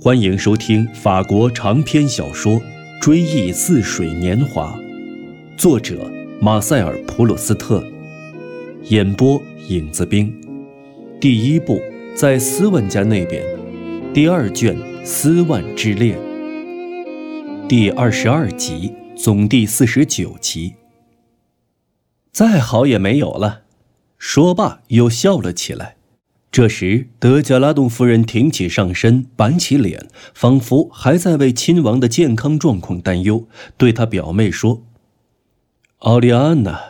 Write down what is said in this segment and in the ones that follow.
欢迎收听法国长篇小说《追忆似水年华》，作者马塞尔·普鲁斯特，演播影子兵。第一部在斯万家那边，第二卷《斯万之恋》，第二十二集，总第四十九集。再好也没有了。说罢，又笑了起来。这时，德加拉洞夫人挺起上身，板起脸，仿佛还在为亲王的健康状况担忧，对他表妹说：“奥利安娜。”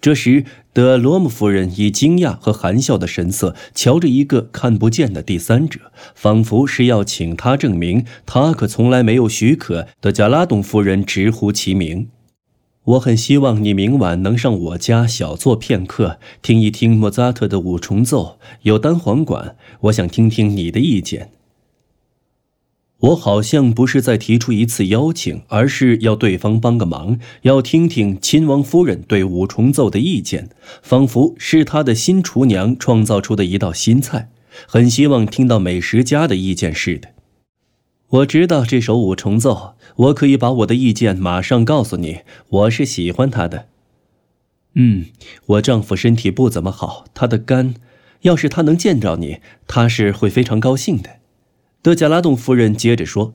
这时，德罗姆夫人以惊讶和含笑的神色瞧着一个看不见的第三者，仿佛是要请他证明他可从来没有许可德加拉洞夫人直呼其名。我很希望你明晚能上我家小坐片刻，听一听莫扎特的五重奏。有单簧管，我想听听你的意见。我好像不是在提出一次邀请，而是要对方帮个忙，要听听亲王夫人对五重奏的意见，仿佛是他的新厨娘创造出的一道新菜，很希望听到美食家的意见似的。我知道这首五重奏。我可以把我的意见马上告诉你，我是喜欢他的。嗯，我丈夫身体不怎么好，他的肝，要是他能见着你，他是会非常高兴的。德加拉洞夫人接着说：“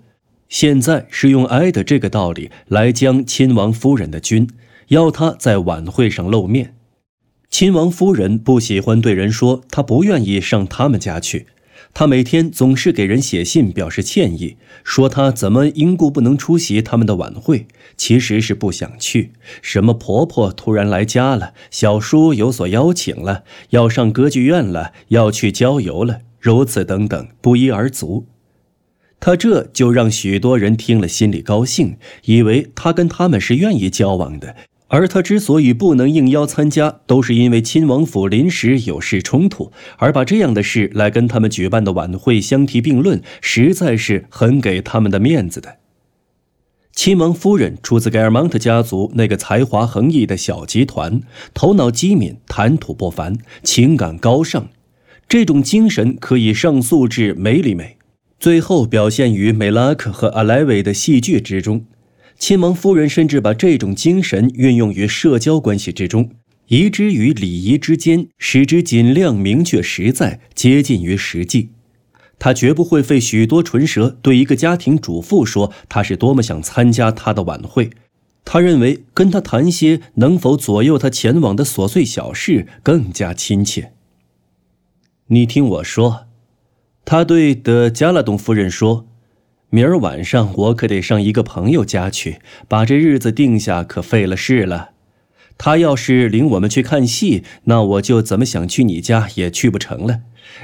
现在是用爱的这个道理来将亲王夫人的军，要他在晚会上露面。亲王夫人不喜欢对人说，她不愿意上他们家去。”他每天总是给人写信表示歉意，说他怎么因故不能出席他们的晚会，其实是不想去。什么婆婆突然来家了，小叔有所邀请了，要上歌剧院了，要去郊游了，如此等等，不一而足。他这就让许多人听了心里高兴，以为他跟他们是愿意交往的。而他之所以不能应邀参加，都是因为亲王府临时有事冲突，而把这样的事来跟他们举办的晚会相提并论，实在是很给他们的面子的。亲王夫人出自盖尔蒙特家族那个才华横溢的小集团，头脑机敏，谈吐不凡，情感高尚，这种精神可以上溯至梅里美，最后表现于梅拉克和阿莱维的戏剧之中。亲王夫人甚至把这种精神运用于社交关系之中，移之于礼仪之间，使之尽量明确、实在、接近于实际。她绝不会费许多唇舌对一个家庭主妇说她是多么想参加她的晚会。她认为跟她谈些能否左右她前往的琐碎小事更加亲切。你听我说，她对德加拉东夫人说。明儿晚上我可得上一个朋友家去，把这日子定下，可费了事了。他要是领我们去看戏，那我就怎么想去你家也去不成了。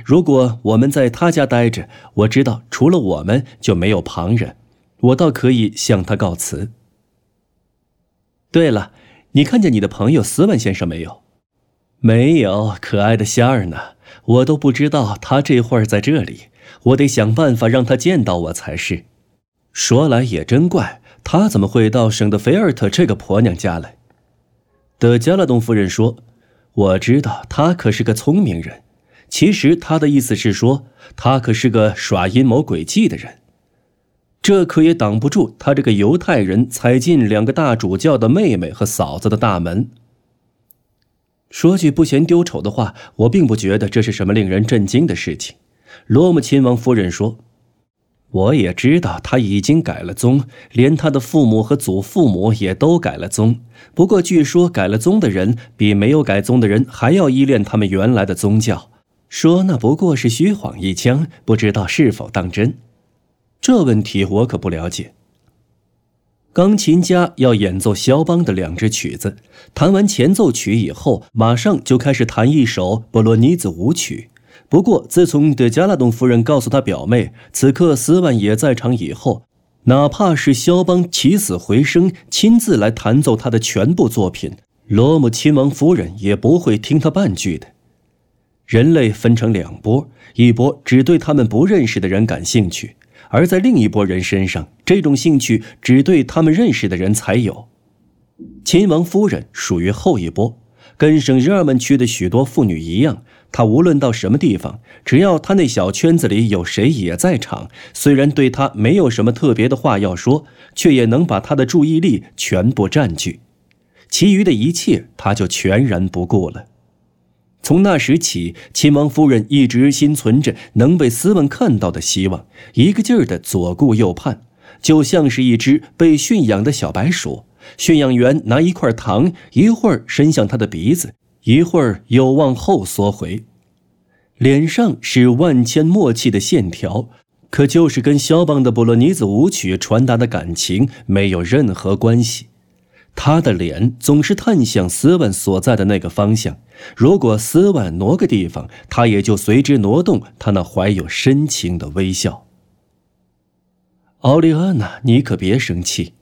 如果我们在他家待着，我知道除了我们就没有旁人，我倒可以向他告辞。对了，你看见你的朋友斯文先生没有？没有，可爱的仙儿呢？我都不知道他这会儿在这里。我得想办法让他见到我才是。说来也真怪，他怎么会到省德菲尔特这个婆娘家来？德加拉东夫人说：“我知道他可是个聪明人。其实他的意思是说，他可是个耍阴谋诡计的人。这可也挡不住他这个犹太人踩进两个大主教的妹妹和嫂子的大门。说句不嫌丢丑的话，我并不觉得这是什么令人震惊的事情。”罗姆亲王夫人说：“我也知道他已经改了宗，连他的父母和祖父母也都改了宗。不过，据说改了宗的人比没有改宗的人还要依恋他们原来的宗教。说那不过是虚晃一枪，不知道是否当真。这问题我可不了解。”钢琴家要演奏肖邦的两支曲子，弹完前奏曲以后，马上就开始弹一首波洛尼兹舞曲。不过，自从德加拉东夫人告诉他表妹此刻斯万也在场以后，哪怕是肖邦起死回生，亲自来弹奏他的全部作品，罗姆亲王夫人也不会听他半句的。人类分成两波，一波只对他们不认识的人感兴趣，而在另一波人身上，这种兴趣只对他们认识的人才有。亲王夫人属于后一波。跟圣日耳曼区的许多妇女一样，他无论到什么地方，只要他那小圈子里有谁也在场，虽然对他没有什么特别的话要说，却也能把他的注意力全部占据。其余的一切，他就全然不顾了。从那时起，亲王夫人一直心存着能被斯文看到的希望，一个劲儿的左顾右盼，就像是一只被驯养的小白鼠。驯养员拿一块糖，一会儿伸向他的鼻子，一会儿又往后缩回，脸上是万千默契的线条，可就是跟肖邦的《布洛尼子舞曲》传达的感情没有任何关系。他的脸总是探向斯万所在的那个方向，如果斯万挪个地方，他也就随之挪动他那怀有深情的微笑。奥利安娜，你可别生气。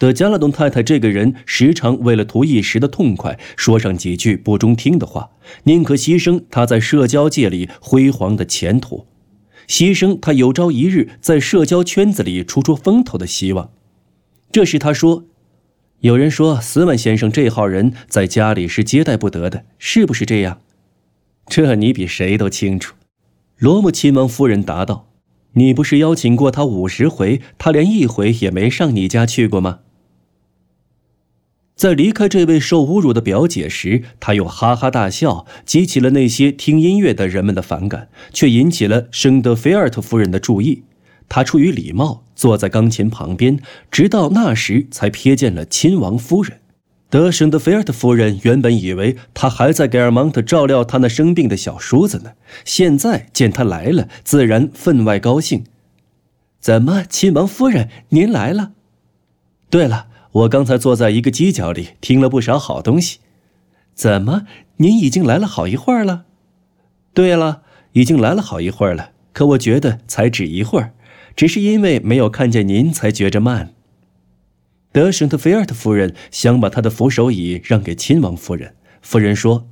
德加拉东太太这个人时常为了图一时的痛快，说上几句不中听的话，宁可牺牲她在社交界里辉煌的前途，牺牲她有朝一日在社交圈子里出出风头的希望。这时他说。有人说，斯文先生这号人在家里是接待不得的，是不是这样？这你比谁都清楚。罗姆亲王夫人答道：“你不是邀请过他五十回，他连一回也没上你家去过吗？”在离开这位受侮辱的表姐时，他又哈哈大笑，激起了那些听音乐的人们的反感，却引起了圣德菲尔特夫人的注意。他出于礼貌坐在钢琴旁边，直到那时才瞥见了亲王夫人。德圣德菲尔特夫人原本以为他还在给尔蒙特照料他那生病的小叔子呢，现在见他来了，自然分外高兴。怎么，亲王夫人，您来了？对了，我刚才坐在一个犄角里听了不少好东西。怎么，您已经来了好一会儿了？对了，已经来了好一会儿了，可我觉得才只一会儿。只是因为没有看见您，才觉着慢。德圣特菲尔特夫人想把她的扶手椅让给亲王夫人。夫人说：“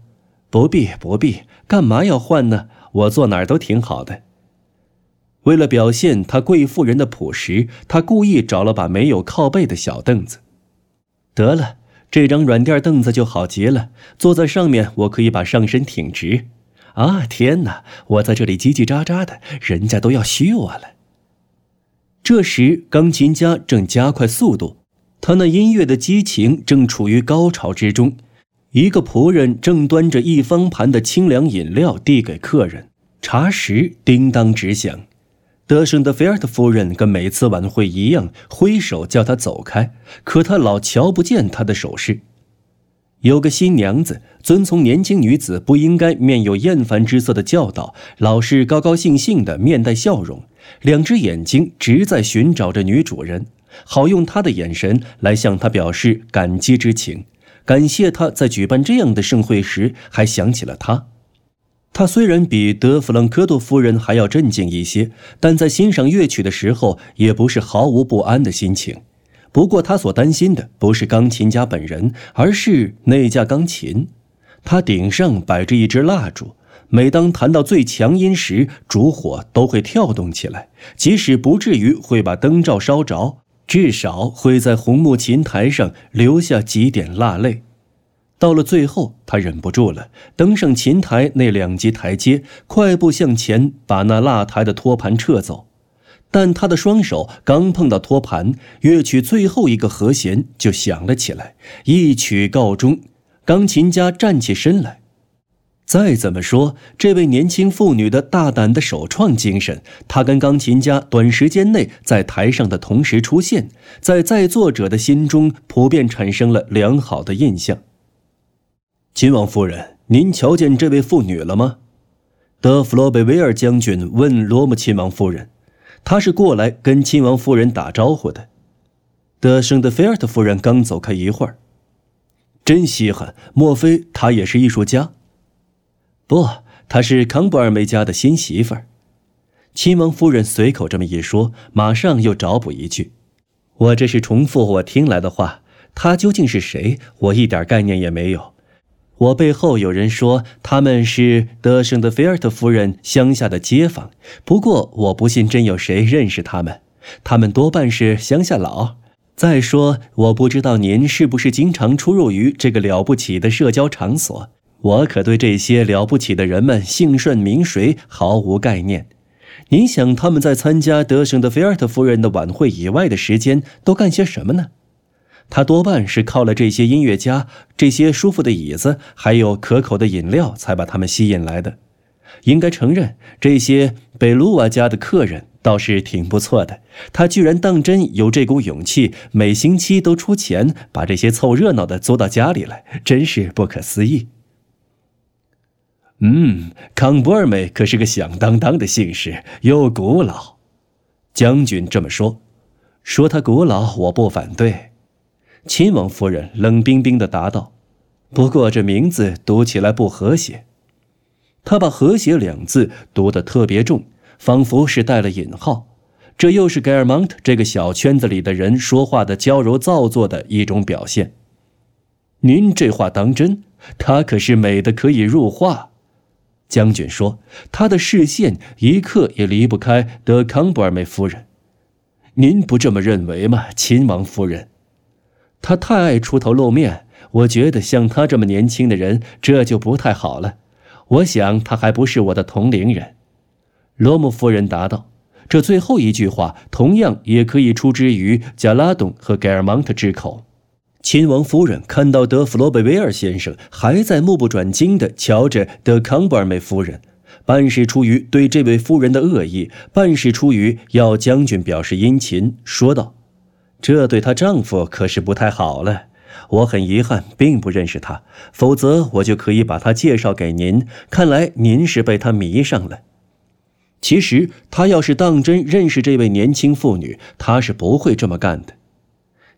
不必，不必，干嘛要换呢？我坐哪儿都挺好的。”为了表现她贵妇人的朴实，她故意找了把没有靠背的小凳子。得了，这张软垫凳子就好极了，坐在上面，我可以把上身挺直。啊，天哪！我在这里叽叽喳喳的，人家都要虚我了。这时，钢琴家正加快速度，他那音乐的激情正处于高潮之中。一个仆人正端着一方盘的清凉饮料递给客人，茶匙叮当直响。德圣的菲尔特夫人跟每次晚会一样，挥手叫他走开，可他老瞧不见他的手势。有个新娘子遵从年轻女子不应该面有厌烦之色的教导，老是高高兴兴的面带笑容，两只眼睛直在寻找着女主人，好用她的眼神来向她表示感激之情，感谢她在举办这样的盛会时还想起了她。他虽然比德弗朗科多夫人还要镇静一些，但在欣赏乐曲的时候也不是毫无不安的心情。不过，他所担心的不是钢琴家本人，而是那架钢琴。它顶上摆着一支蜡烛，每当弹到最强音时，烛火都会跳动起来。即使不至于会把灯罩烧着，至少会在红木琴台上留下几点蜡泪。到了最后，他忍不住了，登上琴台那两级台阶，快步向前，把那蜡台的托盘撤走。但他的双手刚碰到托盘，乐曲最后一个和弦就响了起来。一曲告终，钢琴家站起身来。再怎么说，这位年轻妇女的大胆的首创精神，她跟钢琴家短时间内在台上的同时出现，在在座者的心中普遍产生了良好的印象。亲王夫人，您瞧见这位妇女了吗？德弗罗贝维尔将军问罗姆亲王夫人。他是过来跟亲王夫人打招呼的。德圣德菲尔特夫人刚走开一会儿，真稀罕！莫非他也是艺术家？不，他是康布尔梅家的新媳妇儿。亲王夫人随口这么一说，马上又找补一句：“我这是重复我听来的话。他究竟是谁？我一点概念也没有。”我背后有人说他们是德圣的菲尔特夫人乡下的街坊，不过我不信真有谁认识他们，他们多半是乡下佬。再说，我不知道您是不是经常出入于这个了不起的社交场所。我可对这些了不起的人们姓甚名谁毫无概念。您想他们在参加德胜的菲尔特夫人的晚会以外的时间都干些什么呢？他多半是靠了这些音乐家、这些舒服的椅子，还有可口的饮料，才把他们吸引来的。应该承认，这些贝鲁瓦家的客人倒是挺不错的。他居然当真有这股勇气，每星期都出钱把这些凑热闹的租到家里来，真是不可思议。嗯，康博尔美可是个响当当的姓氏，又古老。将军这么说，说他古老，我不反对。亲王夫人冷冰冰的答道：“不过这名字读起来不和谐。”他把“和谐”两字读得特别重，仿佛是带了引号。这又是盖尔蒙特这个小圈子里的人说话的娇柔造作的一种表现。您这话当真？他可是美的可以入画。将军说：“他的视线一刻也离不开德康布尔梅夫人。您不这么认为吗，亲王夫人？他太爱出头露面，我觉得像他这么年轻的人，这就不太好了。我想他还不是我的同龄人。”罗姆夫人答道：“这最后一句话同样也可以出之于加拉东和盖尔蒙特之口。”亲王夫人看到德弗罗贝维尔先生还在目不转睛地瞧着德康布尔梅夫人，半是出于对这位夫人的恶意，半是出于要将军表示殷勤，说道：“这对她丈夫可是不太好了。我很遗憾，并不认识她，否则我就可以把她介绍给您。看来您是被她迷上了。其实他要是当真认识这位年轻妇女，他是不会这么干的。”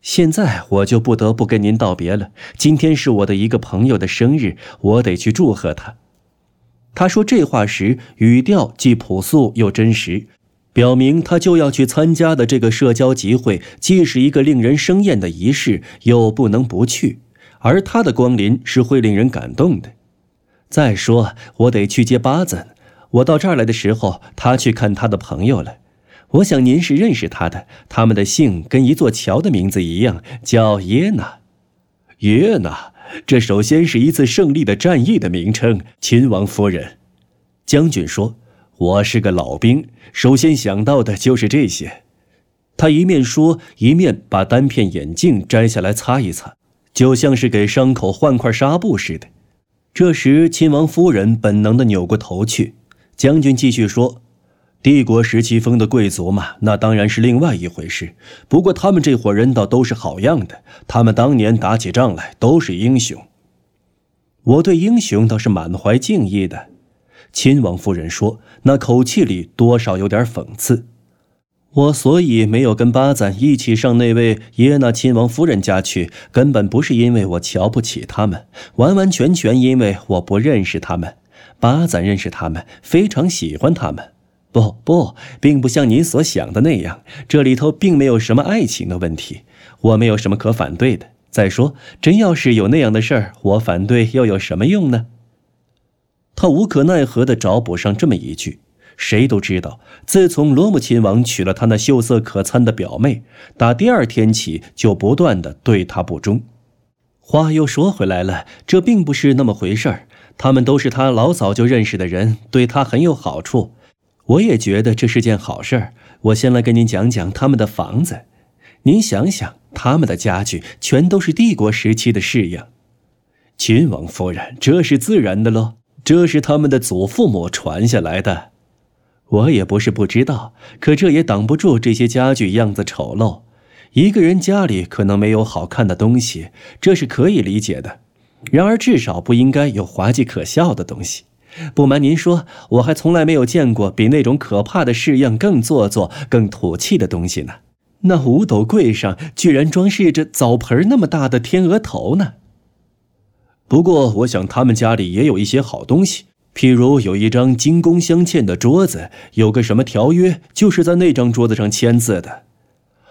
现在我就不得不跟您道别了。今天是我的一个朋友的生日，我得去祝贺他。他说这话时语调既朴素又真实，表明他就要去参加的这个社交集会既是一个令人生厌的仪式，又不能不去。而他的光临是会令人感动的。再说，我得去接巴子。我到这儿来的时候，他去看他的朋友了。我想您是认识他的，他们的姓跟一座桥的名字一样，叫耶娜。耶娜，这首先是一次胜利的战役的名称。亲王夫人，将军说：“我是个老兵，首先想到的就是这些。”他一面说，一面把单片眼镜摘下来擦一擦，就像是给伤口换块纱布似的。这时，亲王夫人本能地扭过头去。将军继续说。帝国时期封的贵族嘛，那当然是另外一回事。不过他们这伙人倒都是好样的，他们当年打起仗来都是英雄。我对英雄倒是满怀敬意的。亲王夫人说，那口气里多少有点讽刺。我所以没有跟巴赞一起上那位耶娜亲王夫人家去，根本不是因为我瞧不起他们，完完全全因为我不认识他们。巴赞认识他们，非常喜欢他们。不不，并不像您所想的那样，这里头并没有什么爱情的问题，我没有什么可反对的。再说，真要是有那样的事儿，我反对又有什么用呢？他无可奈何地找补上这么一句：“谁都知道，自从罗姆亲王娶了他那秀色可餐的表妹，打第二天起就不断地对他不忠。”话又说回来了，这并不是那么回事儿。他们都是他老早就认识的人，对他很有好处。我也觉得这是件好事儿。我先来跟您讲讲他们的房子。您想想，他们的家具全都是帝国时期的式样。亲王夫人，这是自然的喽。这是他们的祖父母传下来的。我也不是不知道，可这也挡不住这些家具样子丑陋。一个人家里可能没有好看的东西，这是可以理解的。然而，至少不应该有滑稽可笑的东西。不瞒您说，我还从来没有见过比那种可怕的式样更做作、更土气的东西呢。那五斗柜上居然装饰着澡盆那么大的天鹅头呢。不过，我想他们家里也有一些好东西，譬如有一张金工镶嵌的桌子，有个什么条约，就是在那张桌子上签字的。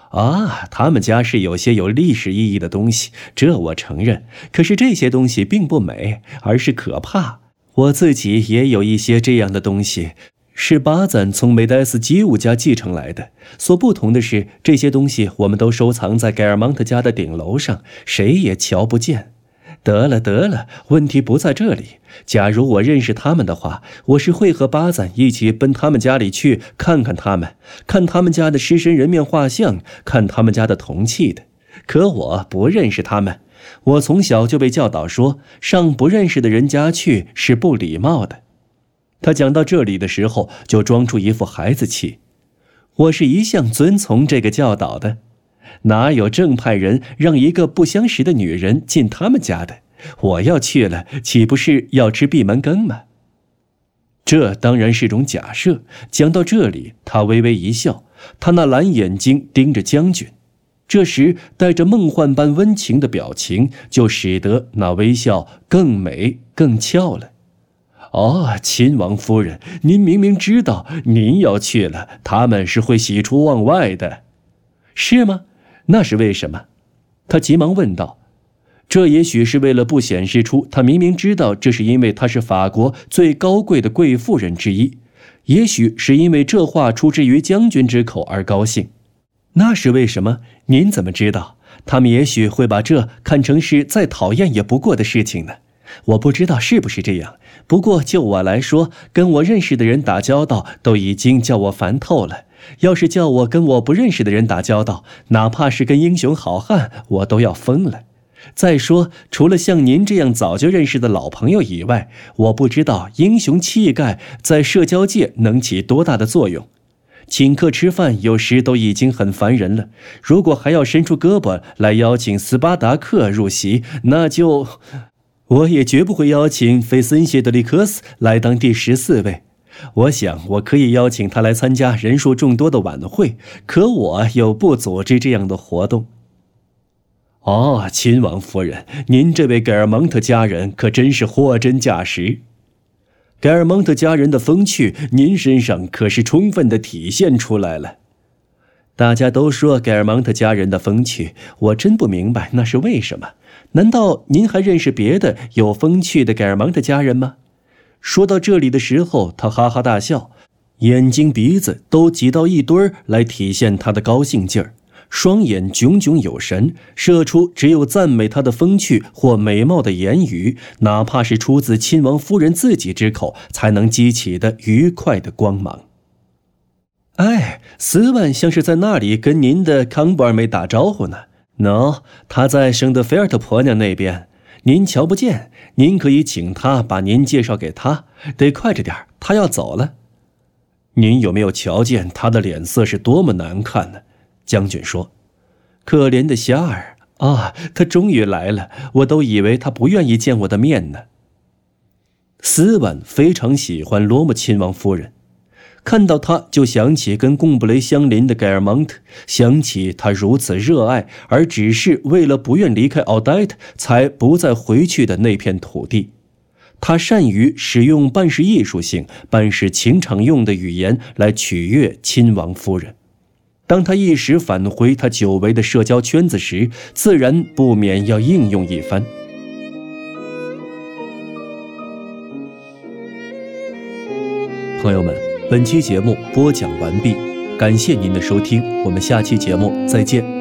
啊，他们家是有些有历史意义的东西，这我承认。可是这些东西并不美，而是可怕。我自己也有一些这样的东西，是巴赞从梅黛斯基务家继承来的。所不同的是，这些东西我们都收藏在盖尔蒙特家的顶楼上，谁也瞧不见。得了得了，问题不在这里。假如我认识他们的话，我是会和巴赞一起奔他们家里去看看他们，看他们家的狮身人面画像，看他们家的铜器的。可我不认识他们，我从小就被教导说，上不认识的人家去是不礼貌的。他讲到这里的时候，就装出一副孩子气。我是一向遵从这个教导的。哪有正派人让一个不相识的女人进他们家的？我要去了，岂不是要吃闭门羹吗？这当然是种假设。讲到这里，他微微一笑，他那蓝眼睛盯着将军，这时带着梦幻般温情的表情，就使得那微笑更美更俏了。哦，亲王夫人，您明明知道您要去了，他们是会喜出望外的，是吗？那是为什么？他急忙问道。这也许是为了不显示出他明明知道这是因为他是法国最高贵的贵妇人之一，也许是因为这话出自于将军之口而高兴。那是为什么？您怎么知道？他们也许会把这看成是再讨厌也不过的事情呢？我不知道是不是这样。不过就我来说，跟我认识的人打交道都已经叫我烦透了。要是叫我跟我不认识的人打交道，哪怕是跟英雄好汉，我都要疯了。再说，除了像您这样早就认识的老朋友以外，我不知道英雄气概在社交界能起多大的作用。请客吃饭有时都已经很烦人了，如果还要伸出胳膊来邀请斯巴达克入席，那就……我也绝不会邀请菲森谢德里克斯来当第十四位。我想，我可以邀请他来参加人数众多的晚会，可我又不组织这样的活动。哦，亲王夫人，您这位盖尔蒙特家人可真是货真价实。盖尔蒙特家人的风趣，您身上可是充分的体现出来了。大家都说盖尔蒙特家人的风趣，我真不明白那是为什么？难道您还认识别的有风趣的盖尔蒙特家人吗？说到这里的时候，他哈哈大笑，眼睛鼻子都挤到一堆儿来体现他的高兴劲儿，双眼炯炯有神，射出只有赞美他的风趣或美貌的言语，哪怕是出自亲王夫人自己之口才能激起的愉快的光芒。哎，斯万像是在那里跟您的康布尔梅打招呼呢。喏，他在圣德菲尔特婆娘那边。您瞧不见，您可以请他把您介绍给他。得快着点他要走了。您有没有瞧见他的脸色是多么难看呢？将军说：“可怜的虾儿啊，他终于来了，我都以为他不愿意见我的面呢。”斯万非常喜欢罗姆亲王夫人。看到他，就想起跟贡布雷相邻的盖尔蒙特，想起他如此热爱，而只是为了不愿离开奥黛特，才不再回去的那片土地。他善于使用办事艺术性、办事情场用的语言来取悦亲王夫人。当他一时返回他久违的社交圈子时，自然不免要应用一番。朋友们。本期节目播讲完毕，感谢您的收听，我们下期节目再见。